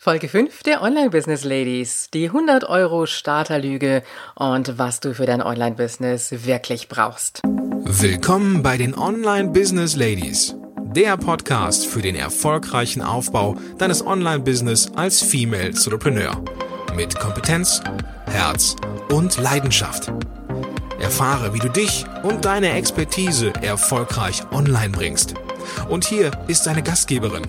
Folge 5 der Online-Business Ladies. Die 100 Euro Starterlüge und was du für dein Online-Business wirklich brauchst. Willkommen bei den Online-Business Ladies. Der Podcast für den erfolgreichen Aufbau deines Online-Business als Female Entrepreneur. Mit Kompetenz, Herz und Leidenschaft. Erfahre, wie du dich und deine Expertise erfolgreich online bringst. Und hier ist deine Gastgeberin,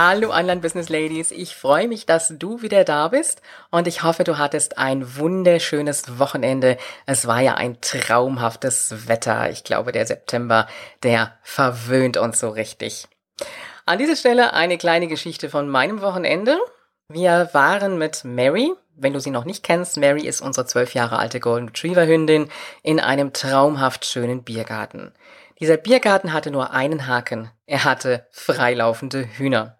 Hallo Online Business Ladies, ich freue mich, dass du wieder da bist und ich hoffe, du hattest ein wunderschönes Wochenende. Es war ja ein traumhaftes Wetter. Ich glaube, der September, der verwöhnt uns so richtig. An dieser Stelle eine kleine Geschichte von meinem Wochenende. Wir waren mit Mary, wenn du sie noch nicht kennst, Mary ist unsere zwölf Jahre alte Golden Retriever Hündin, in einem traumhaft schönen Biergarten. Dieser Biergarten hatte nur einen Haken. Er hatte freilaufende Hühner.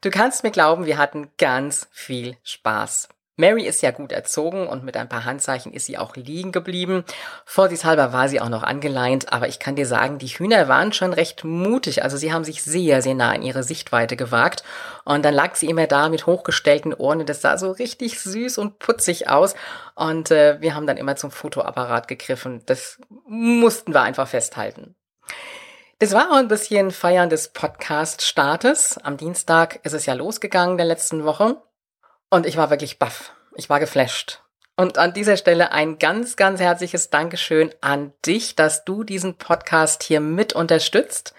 Du kannst mir glauben, wir hatten ganz viel Spaß. Mary ist ja gut erzogen und mit ein paar Handzeichen ist sie auch liegen geblieben. Vorsichtshalber war sie auch noch angeleint, aber ich kann dir sagen, die Hühner waren schon recht mutig. Also sie haben sich sehr, sehr nah in ihre Sichtweite gewagt. Und dann lag sie immer da mit hochgestellten Ohren und das sah so richtig süß und putzig aus. Und äh, wir haben dann immer zum Fotoapparat gegriffen. Das mussten wir einfach festhalten. Es war auch ein bisschen Feiern des Podcast-Startes. Am Dienstag ist es ja losgegangen der letzten Woche. Und ich war wirklich baff. Ich war geflasht. Und an dieser Stelle ein ganz, ganz herzliches Dankeschön an dich, dass du diesen Podcast hier mit unterstützt.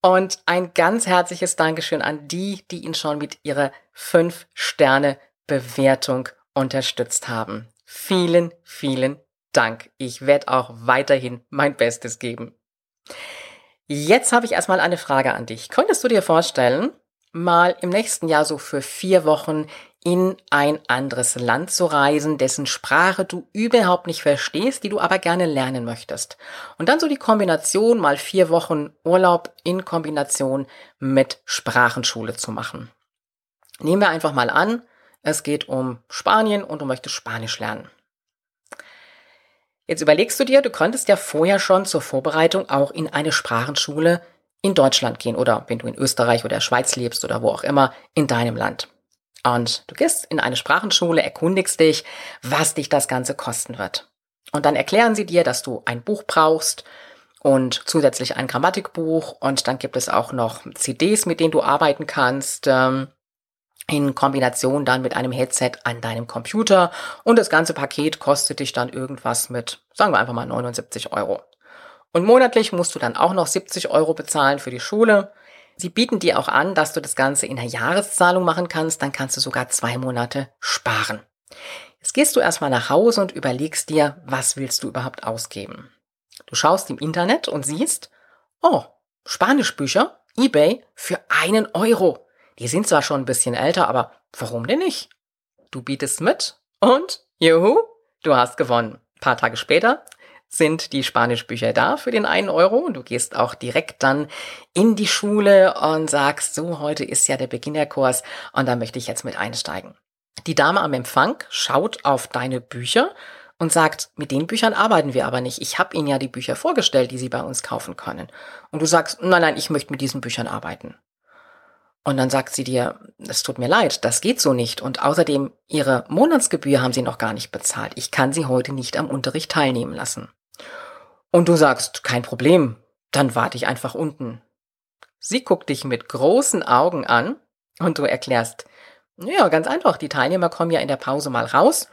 Und ein ganz herzliches Dankeschön an die, die ihn schon mit ihrer 5-Sterne-Bewertung unterstützt haben. Vielen, vielen Dank. Ich werde auch weiterhin mein Bestes geben. Jetzt habe ich erstmal eine Frage an dich. Könntest du dir vorstellen, mal im nächsten Jahr so für vier Wochen in ein anderes Land zu reisen, dessen Sprache du überhaupt nicht verstehst, die du aber gerne lernen möchtest. Und dann so die Kombination mal vier Wochen Urlaub in Kombination mit Sprachenschule zu machen. Nehmen wir einfach mal an, es geht um Spanien und du möchtest Spanisch lernen. Jetzt überlegst du dir, du könntest ja vorher schon zur Vorbereitung auch in eine Sprachenschule in Deutschland gehen oder wenn du in Österreich oder Schweiz lebst oder wo auch immer in deinem Land. Und du gehst in eine Sprachenschule, erkundigst dich, was dich das Ganze kosten wird. Und dann erklären sie dir, dass du ein Buch brauchst und zusätzlich ein Grammatikbuch und dann gibt es auch noch CDs, mit denen du arbeiten kannst. Ähm, in Kombination dann mit einem Headset an deinem Computer und das ganze Paket kostet dich dann irgendwas mit, sagen wir einfach mal 79 Euro. Und monatlich musst du dann auch noch 70 Euro bezahlen für die Schule. Sie bieten dir auch an, dass du das Ganze in der Jahreszahlung machen kannst, dann kannst du sogar zwei Monate sparen. Jetzt gehst du erstmal nach Hause und überlegst dir, was willst du überhaupt ausgeben. Du schaust im Internet und siehst, oh, Spanischbücher, eBay für einen Euro. Die sind zwar schon ein bisschen älter, aber warum denn nicht? Du bietest mit und juhu, du hast gewonnen. Ein paar Tage später sind die Spanischbücher da für den einen Euro. Du gehst auch direkt dann in die Schule und sagst, so, heute ist ja der Beginnerkurs und da möchte ich jetzt mit einsteigen. Die Dame am Empfang schaut auf deine Bücher und sagt, mit den Büchern arbeiten wir aber nicht. Ich habe Ihnen ja die Bücher vorgestellt, die Sie bei uns kaufen können. Und du sagst, nein, nein, ich möchte mit diesen Büchern arbeiten. Und dann sagt sie dir, es tut mir leid, das geht so nicht. Und außerdem, Ihre Monatsgebühr haben Sie noch gar nicht bezahlt. Ich kann Sie heute nicht am Unterricht teilnehmen lassen. Und du sagst, kein Problem, dann warte ich einfach unten. Sie guckt dich mit großen Augen an und du erklärst, ja, ganz einfach, die Teilnehmer kommen ja in der Pause mal raus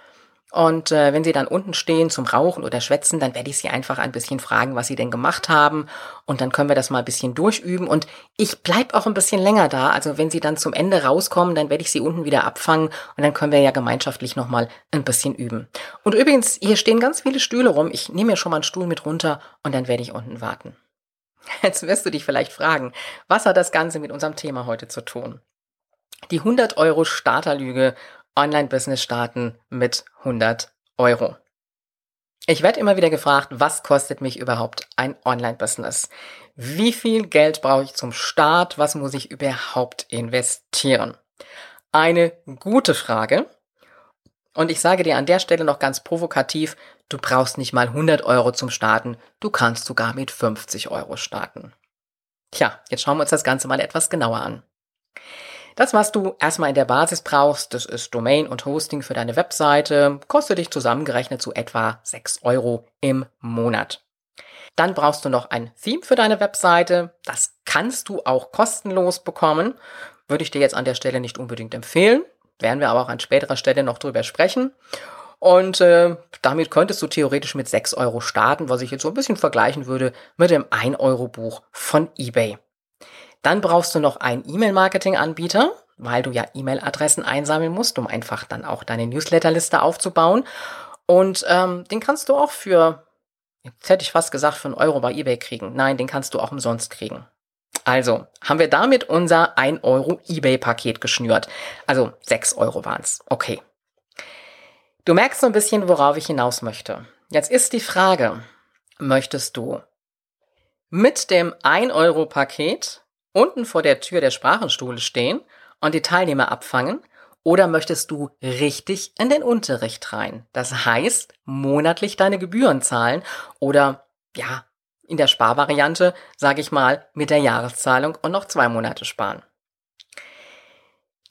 und äh, wenn sie dann unten stehen zum Rauchen oder Schwätzen, dann werde ich sie einfach ein bisschen fragen, was sie denn gemacht haben. Und dann können wir das mal ein bisschen durchüben. Und ich bleib auch ein bisschen länger da. Also wenn sie dann zum Ende rauskommen, dann werde ich sie unten wieder abfangen. Und dann können wir ja gemeinschaftlich nochmal ein bisschen üben. Und übrigens, hier stehen ganz viele Stühle rum. Ich nehme mir schon mal einen Stuhl mit runter und dann werde ich unten warten. Jetzt wirst du dich vielleicht fragen, was hat das Ganze mit unserem Thema heute zu tun? Die 100 Euro Starterlüge Online-Business starten mit 100 Euro. Ich werde immer wieder gefragt, was kostet mich überhaupt ein Online-Business? Wie viel Geld brauche ich zum Start? Was muss ich überhaupt investieren? Eine gute Frage. Und ich sage dir an der Stelle noch ganz provokativ, du brauchst nicht mal 100 Euro zum Starten, du kannst sogar mit 50 Euro starten. Tja, jetzt schauen wir uns das Ganze mal etwas genauer an. Das, was du erstmal in der Basis brauchst, das ist Domain und Hosting für deine Webseite, kostet dich zusammengerechnet zu etwa 6 Euro im Monat. Dann brauchst du noch ein Theme für deine Webseite. Das kannst du auch kostenlos bekommen. Würde ich dir jetzt an der Stelle nicht unbedingt empfehlen. Werden wir aber auch an späterer Stelle noch drüber sprechen. Und äh, damit könntest du theoretisch mit 6 Euro starten, was ich jetzt so ein bisschen vergleichen würde mit dem 1-Euro-Buch von eBay. Dann brauchst du noch einen E-Mail-Marketing-Anbieter, weil du ja E-Mail-Adressen einsammeln musst, um einfach dann auch deine Newsletterliste aufzubauen. Und ähm, den kannst du auch für, jetzt hätte ich fast gesagt, für einen Euro bei eBay kriegen. Nein, den kannst du auch umsonst kriegen. Also haben wir damit unser 1 Euro eBay-Paket geschnürt. Also 6 Euro waren's. Okay. Du merkst so ein bisschen, worauf ich hinaus möchte. Jetzt ist die Frage, möchtest du mit dem 1 Euro Paket unten vor der Tür der Sprachenstuhle stehen und die Teilnehmer abfangen? Oder möchtest du richtig in den Unterricht rein? Das heißt, monatlich deine Gebühren zahlen oder ja, in der Sparvariante, sage ich mal, mit der Jahreszahlung und noch zwei Monate sparen.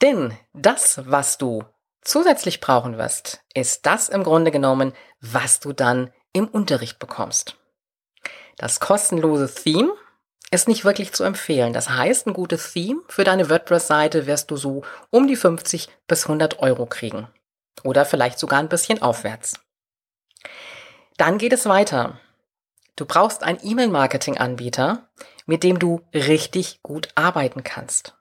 Denn das, was du zusätzlich brauchen wirst, ist das im Grunde genommen, was du dann im Unterricht bekommst. Das kostenlose Theme ist nicht wirklich zu empfehlen. Das heißt, ein gutes Theme für deine WordPress-Seite wirst du so um die 50 bis 100 Euro kriegen. Oder vielleicht sogar ein bisschen aufwärts. Dann geht es weiter. Du brauchst einen E-Mail-Marketing-Anbieter, mit dem du richtig gut arbeiten kannst.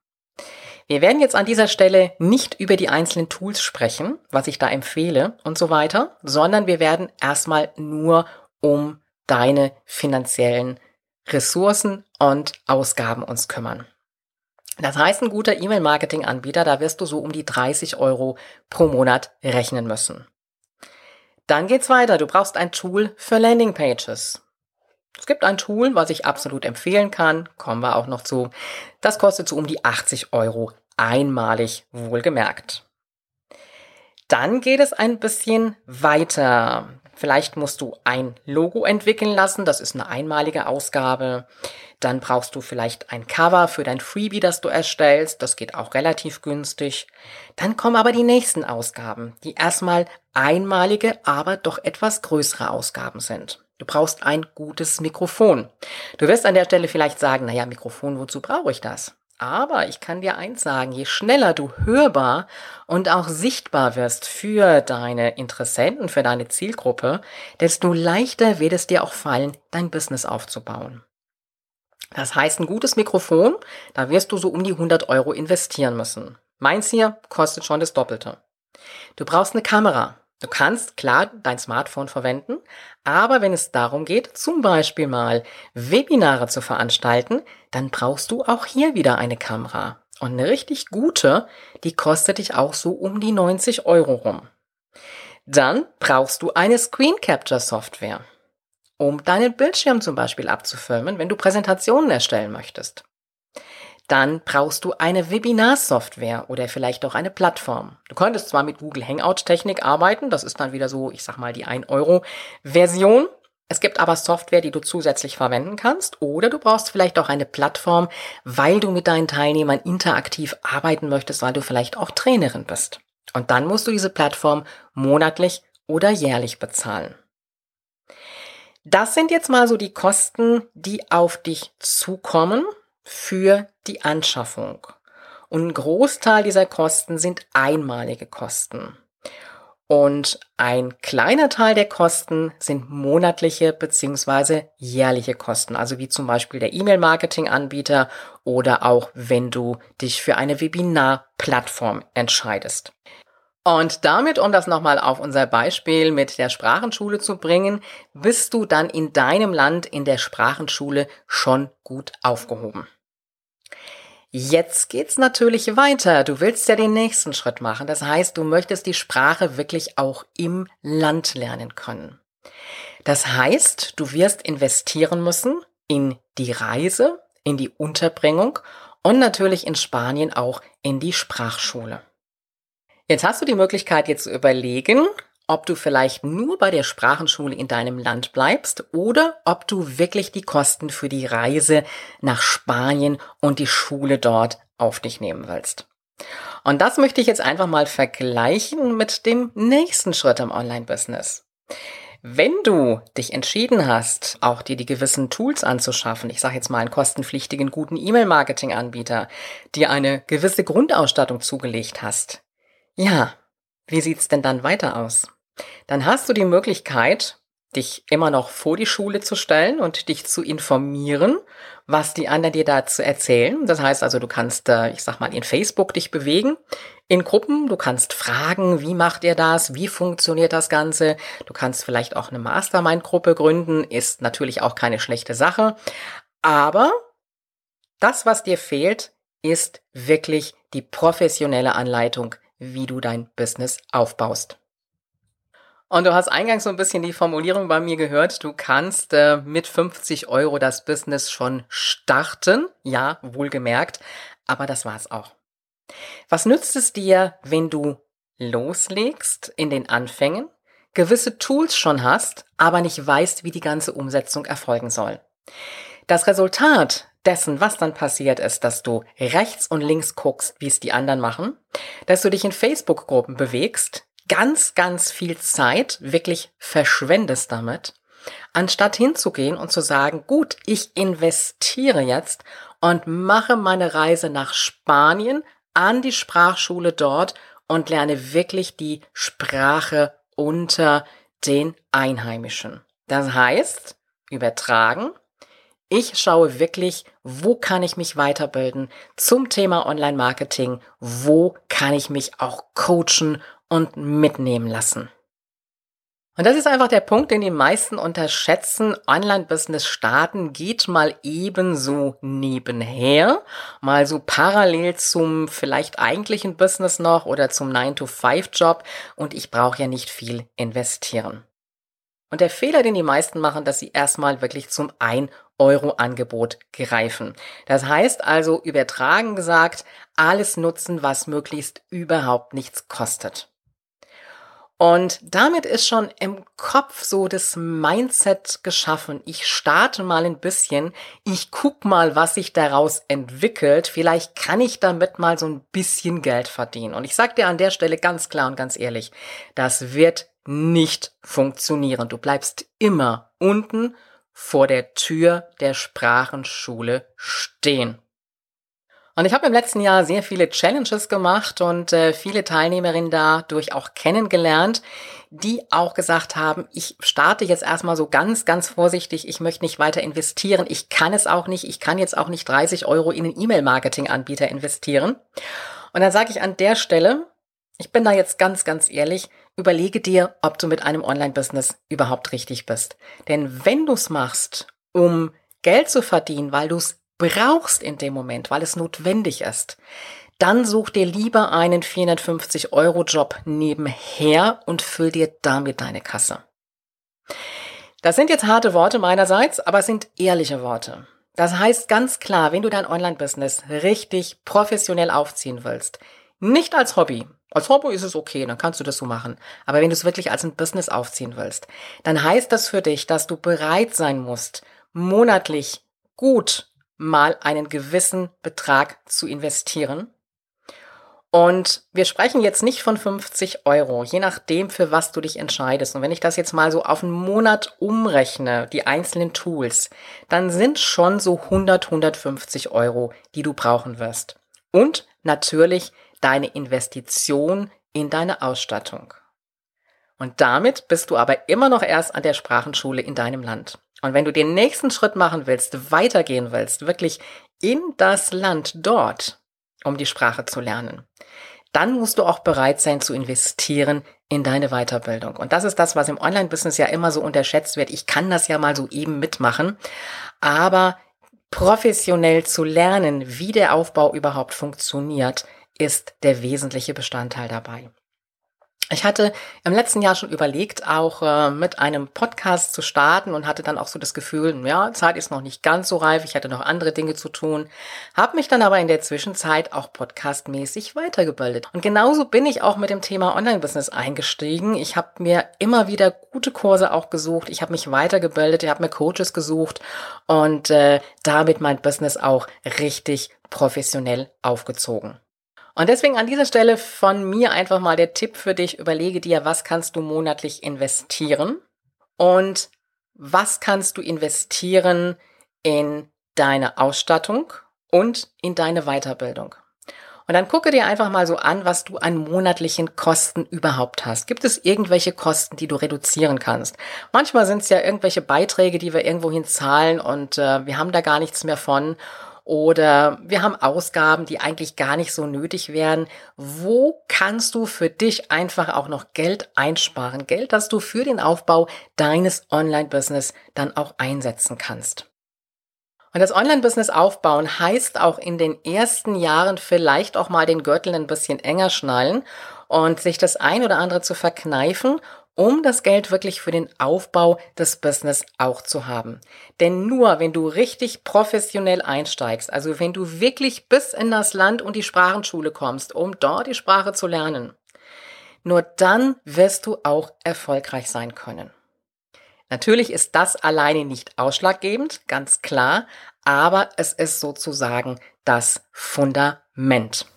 Wir werden jetzt an dieser Stelle nicht über die einzelnen Tools sprechen, was ich da empfehle und so weiter, sondern wir werden erstmal nur um deine finanziellen Ressourcen und Ausgaben uns kümmern. Das heißt, ein guter E-Mail-Marketing-Anbieter, da wirst du so um die 30 Euro pro Monat rechnen müssen. Dann geht's weiter. Du brauchst ein Tool für Landingpages. Es gibt ein Tool, was ich absolut empfehlen kann. Kommen wir auch noch zu. Das kostet so um die 80 Euro einmalig wohlgemerkt. Dann geht es ein bisschen weiter. Vielleicht musst du ein Logo entwickeln lassen, das ist eine einmalige Ausgabe. Dann brauchst du vielleicht ein Cover für dein Freebie, das du erstellst, das geht auch relativ günstig. Dann kommen aber die nächsten Ausgaben, die erstmal einmalige, aber doch etwas größere Ausgaben sind. Du brauchst ein gutes Mikrofon. Du wirst an der Stelle vielleicht sagen, naja, Mikrofon, wozu brauche ich das? Aber ich kann dir eins sagen, je schneller du hörbar und auch sichtbar wirst für deine Interessenten, für deine Zielgruppe, desto leichter wird es dir auch fallen, dein Business aufzubauen. Das heißt, ein gutes Mikrofon, da wirst du so um die 100 Euro investieren müssen. Meins hier kostet schon das Doppelte. Du brauchst eine Kamera. Du kannst klar dein Smartphone verwenden, aber wenn es darum geht, zum Beispiel mal Webinare zu veranstalten, dann brauchst du auch hier wieder eine Kamera. Und eine richtig gute, die kostet dich auch so um die 90 Euro rum. Dann brauchst du eine Screen Capture Software, um deinen Bildschirm zum Beispiel abzufilmen, wenn du Präsentationen erstellen möchtest. Dann brauchst du eine Webinar-Software oder vielleicht auch eine Plattform. Du könntest zwar mit Google Hangout-Technik arbeiten, das ist dann wieder so, ich sag mal, die 1-Euro-Version. Es gibt aber Software, die du zusätzlich verwenden kannst oder du brauchst vielleicht auch eine Plattform, weil du mit deinen Teilnehmern interaktiv arbeiten möchtest, weil du vielleicht auch Trainerin bist. Und dann musst du diese Plattform monatlich oder jährlich bezahlen. Das sind jetzt mal so die Kosten, die auf dich zukommen für die Anschaffung. Und ein Großteil dieser Kosten sind einmalige Kosten. Und ein kleiner Teil der Kosten sind monatliche beziehungsweise jährliche Kosten, also wie zum Beispiel der E-Mail-Marketing-Anbieter oder auch wenn du dich für eine Webinar-Plattform entscheidest. Und damit, um das nochmal auf unser Beispiel mit der Sprachenschule zu bringen, bist du dann in deinem Land in der Sprachenschule schon gut aufgehoben. Jetzt geht's natürlich weiter. Du willst ja den nächsten Schritt machen. Das heißt, du möchtest die Sprache wirklich auch im Land lernen können. Das heißt, du wirst investieren müssen in die Reise, in die Unterbringung und natürlich in Spanien auch in die Sprachschule. Jetzt hast du die Möglichkeit, jetzt zu überlegen, ob du vielleicht nur bei der Sprachenschule in deinem Land bleibst oder ob du wirklich die Kosten für die Reise nach Spanien und die Schule dort auf dich nehmen willst. Und das möchte ich jetzt einfach mal vergleichen mit dem nächsten Schritt im Online-Business. Wenn du dich entschieden hast, auch dir die gewissen Tools anzuschaffen, ich sage jetzt mal einen kostenpflichtigen guten E-Mail-Marketing-Anbieter, dir eine gewisse Grundausstattung zugelegt hast, ja, wie sieht's denn dann weiter aus? Dann hast du die Möglichkeit, dich immer noch vor die Schule zu stellen und dich zu informieren, was die anderen dir dazu erzählen. Das heißt also, du kannst, ich sag mal, in Facebook dich bewegen, in Gruppen, du kannst fragen, wie macht ihr das, wie funktioniert das Ganze. Du kannst vielleicht auch eine Mastermind-Gruppe gründen, ist natürlich auch keine schlechte Sache. Aber das, was dir fehlt, ist wirklich die professionelle Anleitung, wie du dein Business aufbaust. Und du hast eingangs so ein bisschen die Formulierung bei mir gehört, du kannst äh, mit 50 Euro das Business schon starten. Ja, wohlgemerkt. Aber das war's auch. Was nützt es dir, wenn du loslegst in den Anfängen, gewisse Tools schon hast, aber nicht weißt, wie die ganze Umsetzung erfolgen soll? Das Resultat dessen, was dann passiert ist, dass du rechts und links guckst, wie es die anderen machen, dass du dich in Facebook-Gruppen bewegst, ganz, ganz viel Zeit wirklich verschwendest damit, anstatt hinzugehen und zu sagen, gut, ich investiere jetzt und mache meine Reise nach Spanien an die Sprachschule dort und lerne wirklich die Sprache unter den Einheimischen. Das heißt, übertragen, ich schaue wirklich, wo kann ich mich weiterbilden zum Thema Online-Marketing, wo kann ich mich auch coachen und mitnehmen lassen. Und das ist einfach der Punkt, den die meisten unterschätzen. Online-Business starten geht mal ebenso nebenher, mal so parallel zum vielleicht eigentlichen Business noch oder zum 9-to-5-Job und ich brauche ja nicht viel investieren. Und der Fehler, den die meisten machen, dass sie erstmal wirklich zum 1 Euro Angebot greifen. Das heißt also übertragen gesagt, alles nutzen, was möglichst überhaupt nichts kostet. Und damit ist schon im Kopf so das Mindset geschaffen. Ich starte mal ein bisschen, ich guck mal, was sich daraus entwickelt. Vielleicht kann ich damit mal so ein bisschen Geld verdienen. Und ich sag dir an der Stelle ganz klar und ganz ehrlich, das wird nicht funktionieren. Du bleibst immer unten vor der Tür der Sprachenschule stehen. Und ich habe im letzten Jahr sehr viele Challenges gemacht und äh, viele Teilnehmerinnen dadurch auch kennengelernt, die auch gesagt haben, ich starte jetzt erstmal so ganz, ganz vorsichtig, ich möchte nicht weiter investieren, ich kann es auch nicht, ich kann jetzt auch nicht 30 Euro in einen E-Mail-Marketing-Anbieter investieren. Und dann sage ich an der Stelle, ich bin da jetzt ganz, ganz ehrlich, überlege dir, ob du mit einem Online-Business überhaupt richtig bist. Denn wenn du es machst, um Geld zu verdienen, weil du es brauchst in dem Moment, weil es notwendig ist, dann such dir lieber einen 450 Euro Job nebenher und füll dir damit deine Kasse. Das sind jetzt harte Worte meinerseits, aber es sind ehrliche Worte. Das heißt ganz klar, wenn du dein Online-Business richtig professionell aufziehen willst, nicht als Hobby. Als Hobby ist es okay, dann kannst du das so machen. Aber wenn du es wirklich als ein Business aufziehen willst, dann heißt das für dich, dass du bereit sein musst, monatlich gut mal einen gewissen Betrag zu investieren. Und wir sprechen jetzt nicht von 50 Euro, je nachdem, für was du dich entscheidest. Und wenn ich das jetzt mal so auf einen Monat umrechne, die einzelnen Tools, dann sind schon so 100, 150 Euro, die du brauchen wirst. Und natürlich deine Investition in deine Ausstattung. Und damit bist du aber immer noch erst an der Sprachenschule in deinem Land. Und wenn du den nächsten Schritt machen willst, weitergehen willst, wirklich in das Land dort, um die Sprache zu lernen, dann musst du auch bereit sein zu investieren in deine Weiterbildung. Und das ist das, was im Online-Business ja immer so unterschätzt wird. Ich kann das ja mal so eben mitmachen, aber professionell zu lernen, wie der Aufbau überhaupt funktioniert, ist der wesentliche Bestandteil dabei. Ich hatte im letzten Jahr schon überlegt, auch äh, mit einem Podcast zu starten und hatte dann auch so das Gefühl, ja, Zeit ist noch nicht ganz so reif, ich hatte noch andere Dinge zu tun, habe mich dann aber in der Zwischenzeit auch podcastmäßig weitergebildet. Und genauso bin ich auch mit dem Thema Online-Business eingestiegen. Ich habe mir immer wieder gute Kurse auch gesucht, ich habe mich weitergebildet, ich habe mir Coaches gesucht und äh, damit mein Business auch richtig professionell aufgezogen. Und deswegen an dieser Stelle von mir einfach mal der Tipp für dich, überlege dir, was kannst du monatlich investieren und was kannst du investieren in deine Ausstattung und in deine Weiterbildung. Und dann gucke dir einfach mal so an, was du an monatlichen Kosten überhaupt hast. Gibt es irgendwelche Kosten, die du reduzieren kannst? Manchmal sind es ja irgendwelche Beiträge, die wir irgendwohin zahlen und äh, wir haben da gar nichts mehr von oder wir haben Ausgaben, die eigentlich gar nicht so nötig wären. Wo kannst du für dich einfach auch noch Geld einsparen? Geld, das du für den Aufbau deines Online-Business dann auch einsetzen kannst. Und das Online-Business aufbauen heißt auch in den ersten Jahren vielleicht auch mal den Gürtel ein bisschen enger schnallen und sich das ein oder andere zu verkneifen um das Geld wirklich für den Aufbau des Business auch zu haben. Denn nur wenn du richtig professionell einsteigst, also wenn du wirklich bis in das Land und die Sprachenschule kommst, um dort die Sprache zu lernen, nur dann wirst du auch erfolgreich sein können. Natürlich ist das alleine nicht ausschlaggebend, ganz klar, aber es ist sozusagen das Fundament.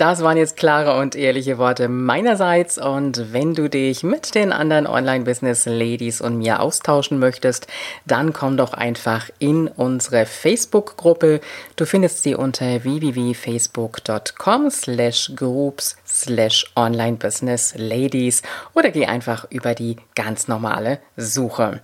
Das waren jetzt klare und ehrliche Worte meinerseits. Und wenn du dich mit den anderen Online-Business-Ladies und mir austauschen möchtest, dann komm doch einfach in unsere Facebook-Gruppe. Du findest sie unter www.facebook.com slash groups slash online-business-ladies oder geh einfach über die ganz normale Suche.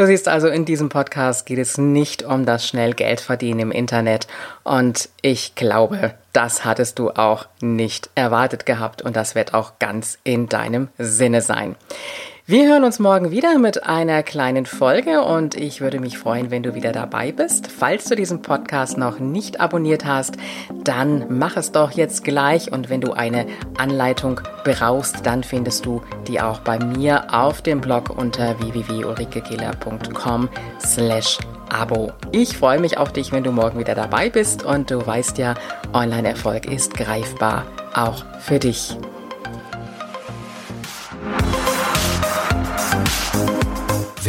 Du siehst also, in diesem Podcast geht es nicht um das schnell Geld verdienen im Internet. Und ich glaube, das hattest du auch nicht erwartet gehabt und das wird auch ganz in deinem Sinne sein. Wir hören uns morgen wieder mit einer kleinen Folge und ich würde mich freuen, wenn du wieder dabei bist. Falls du diesen Podcast noch nicht abonniert hast, dann mach es doch jetzt gleich und wenn du eine Anleitung brauchst, dann findest du die auch bei mir auf dem Blog unter www.ulrikekehler.com slash Abo. Ich freue mich auf dich, wenn du morgen wieder dabei bist und du weißt ja, Online-Erfolg ist greifbar, auch für dich.